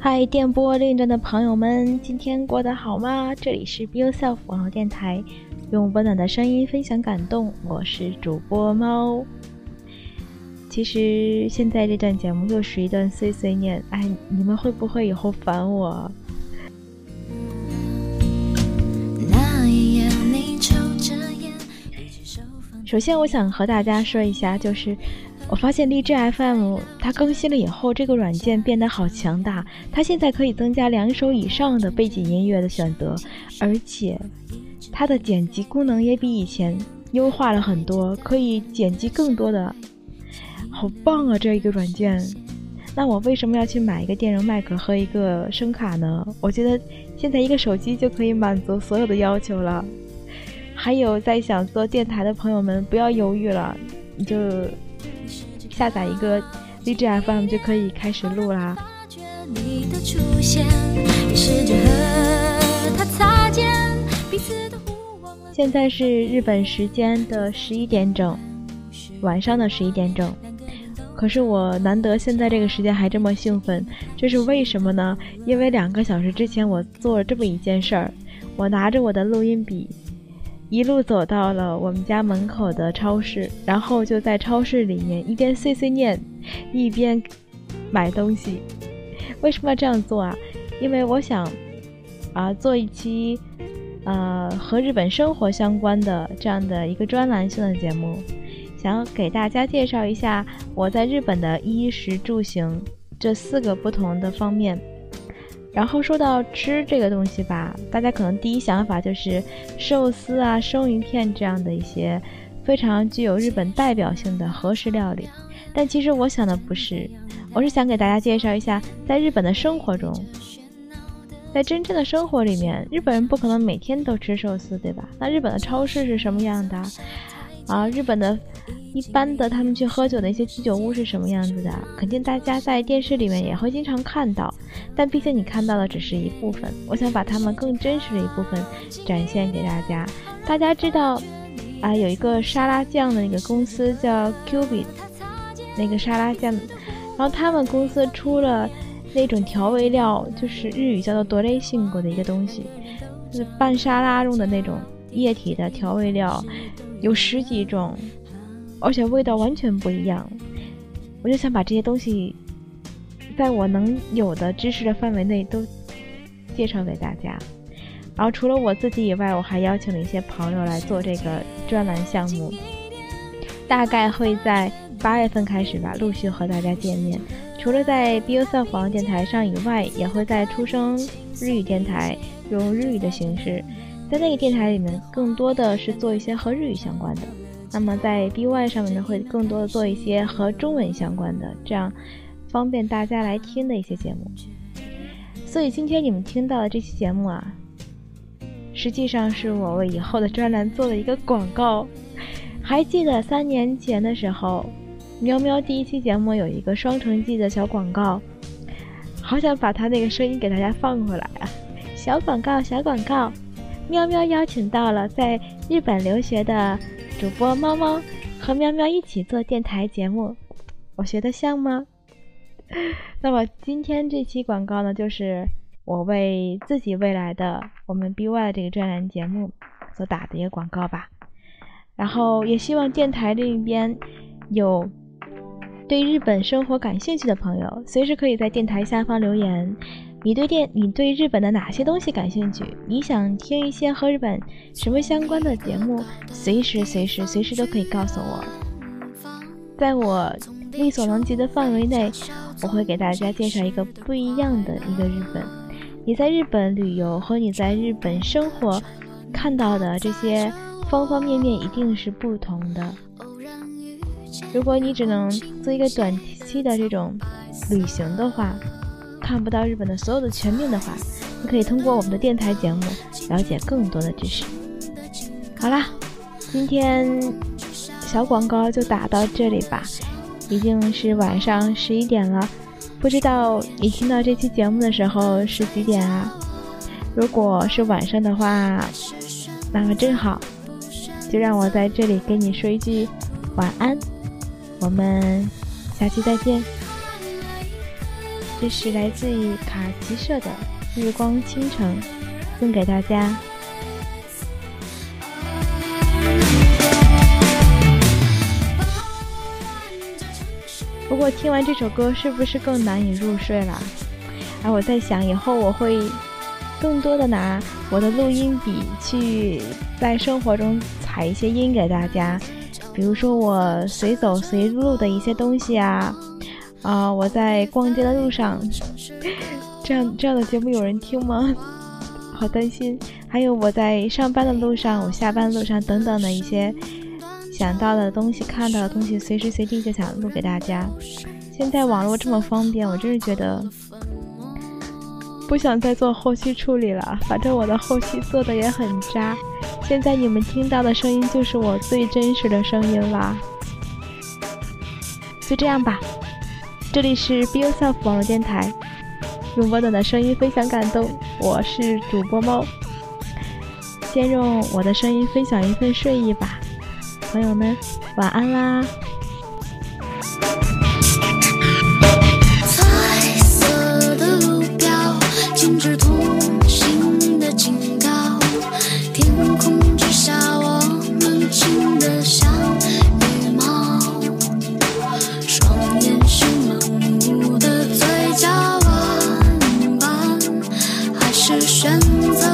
嗨，电波另一端的朋友们，今天过得好吗？这里是 Be Yourself 网络电台，用温暖的声音分享感动。我是主播猫。其实现在这段节目又是一段碎碎念，哎，你们会不会以后烦我？首先，我想和大家说一下，就是。我发现荔枝 FM 它更新了以后，这个软件变得好强大。它现在可以增加两首以上的背景音乐的选择，而且它的剪辑功能也比以前优化了很多，可以剪辑更多的。好棒啊，这一个软件！那我为什么要去买一个电容麦克和一个声卡呢？我觉得现在一个手机就可以满足所有的要求了。还有在想做电台的朋友们，不要犹豫了，你就。下载一个荔枝 FM 就可以开始录啦。现在是日本时间的十一点整，晚上的十一点整。可是我难得现在这个时间还这么兴奋，这是为什么呢？因为两个小时之前我做了这么一件事儿，我拿着我的录音笔。一路走到了我们家门口的超市，然后就在超市里面一边碎碎念，一边买东西。为什么要这样做啊？因为我想啊做一期呃和日本生活相关的这样的一个专栏性的节目，想要给大家介绍一下我在日本的衣食住行这四个不同的方面。然后说到吃这个东西吧，大家可能第一想法就是寿司啊、生鱼片这样的一些非常具有日本代表性的和食料理。但其实我想的不是，我是想给大家介绍一下，在日本的生活中，在真正的生活里面，日本人不可能每天都吃寿司，对吧？那日本的超市是什么样的？啊，日本的。一般的，他们去喝酒的一些居酒屋是什么样子的？肯定大家在电视里面也会经常看到，但毕竟你看到的只是一部分。我想把他们更真实的一部分展现给大家。大家知道啊，有一个沙拉酱的那个公司叫 Q B，那个沙拉酱，然后他们公司出了那种调味料，就是日语叫做多雷性果的一个东西，就是拌沙拉用的那种液体的调味料，有十几种。而且味道完全不一样，我就想把这些东西，在我能有的知识的范围内都介绍给大家。然后除了我自己以外，我还邀请了一些朋友来做这个专栏项目，大概会在八月份开始吧，陆续和大家见面。除了在 Be Yourself 网电台上以外，也会在出生日语电台用日语的形式，在那个电台里面，更多的是做一些和日语相关的。那么在 BY 上面呢，会更多的做一些和中文相关的，这样方便大家来听的一些节目。所以今天你们听到的这期节目啊，实际上是我为以后的专栏做了一个广告。还记得三年前的时候，喵喵第一期节目有一个双城记的小广告，好想把它那个声音给大家放过来啊！小广告，小广告，喵喵邀请到了在日本留学的。主播猫猫和喵喵一起做电台节目，我学的像吗？那么今天这期广告呢，就是我为自己未来的我们 BY 这个专栏节目所打的一个广告吧。然后也希望电台这一边有对日本生活感兴趣的朋友，随时可以在电台下方留言。你对电，你对日本的哪些东西感兴趣？你想听一些和日本什么相关的节目？随时随时随时都可以告诉我，在我力所能及的范围内，我会给大家介绍一个不一样的一个日本。你在日本旅游和你在日本生活看到的这些方方面面一定是不同的。如果你只能做一个短期的这种旅行的话，看不到日本的所有的全面的话，你可以通过我们的电台节目了解更多的知识。好啦，今天小广告就打到这里吧，已经是晚上十一点了，不知道你听到这期节目的时候是几点啊？如果是晚上的话，那么正好，就让我在这里跟你说一句晚安，我们下期再见。这是来自于卡奇社的《日光倾城》，送给大家。不过听完这首歌，是不是更难以入睡了？而我在想，以后我会更多的拿我的录音笔去在生活中采一些音给大家，比如说我随走随录的一些东西啊，啊，我在逛街的路上，这样这样的节目有人听吗？好担心。还有我在上班的路上，我下班路上等等的一些。想到的东西，看到的东西，随时随地就想录给大家。现在网络这么方便，我真是觉得不想再做后期处理了。反正我的后期做的也很渣。现在你们听到的声音就是我最真实的声音了。就这样吧，这里是 Be Yourself 网络电台，用温暖的声音分享感动。我是主播猫，先用我的声音分享一份睡意吧。朋友们，晚安啦！选择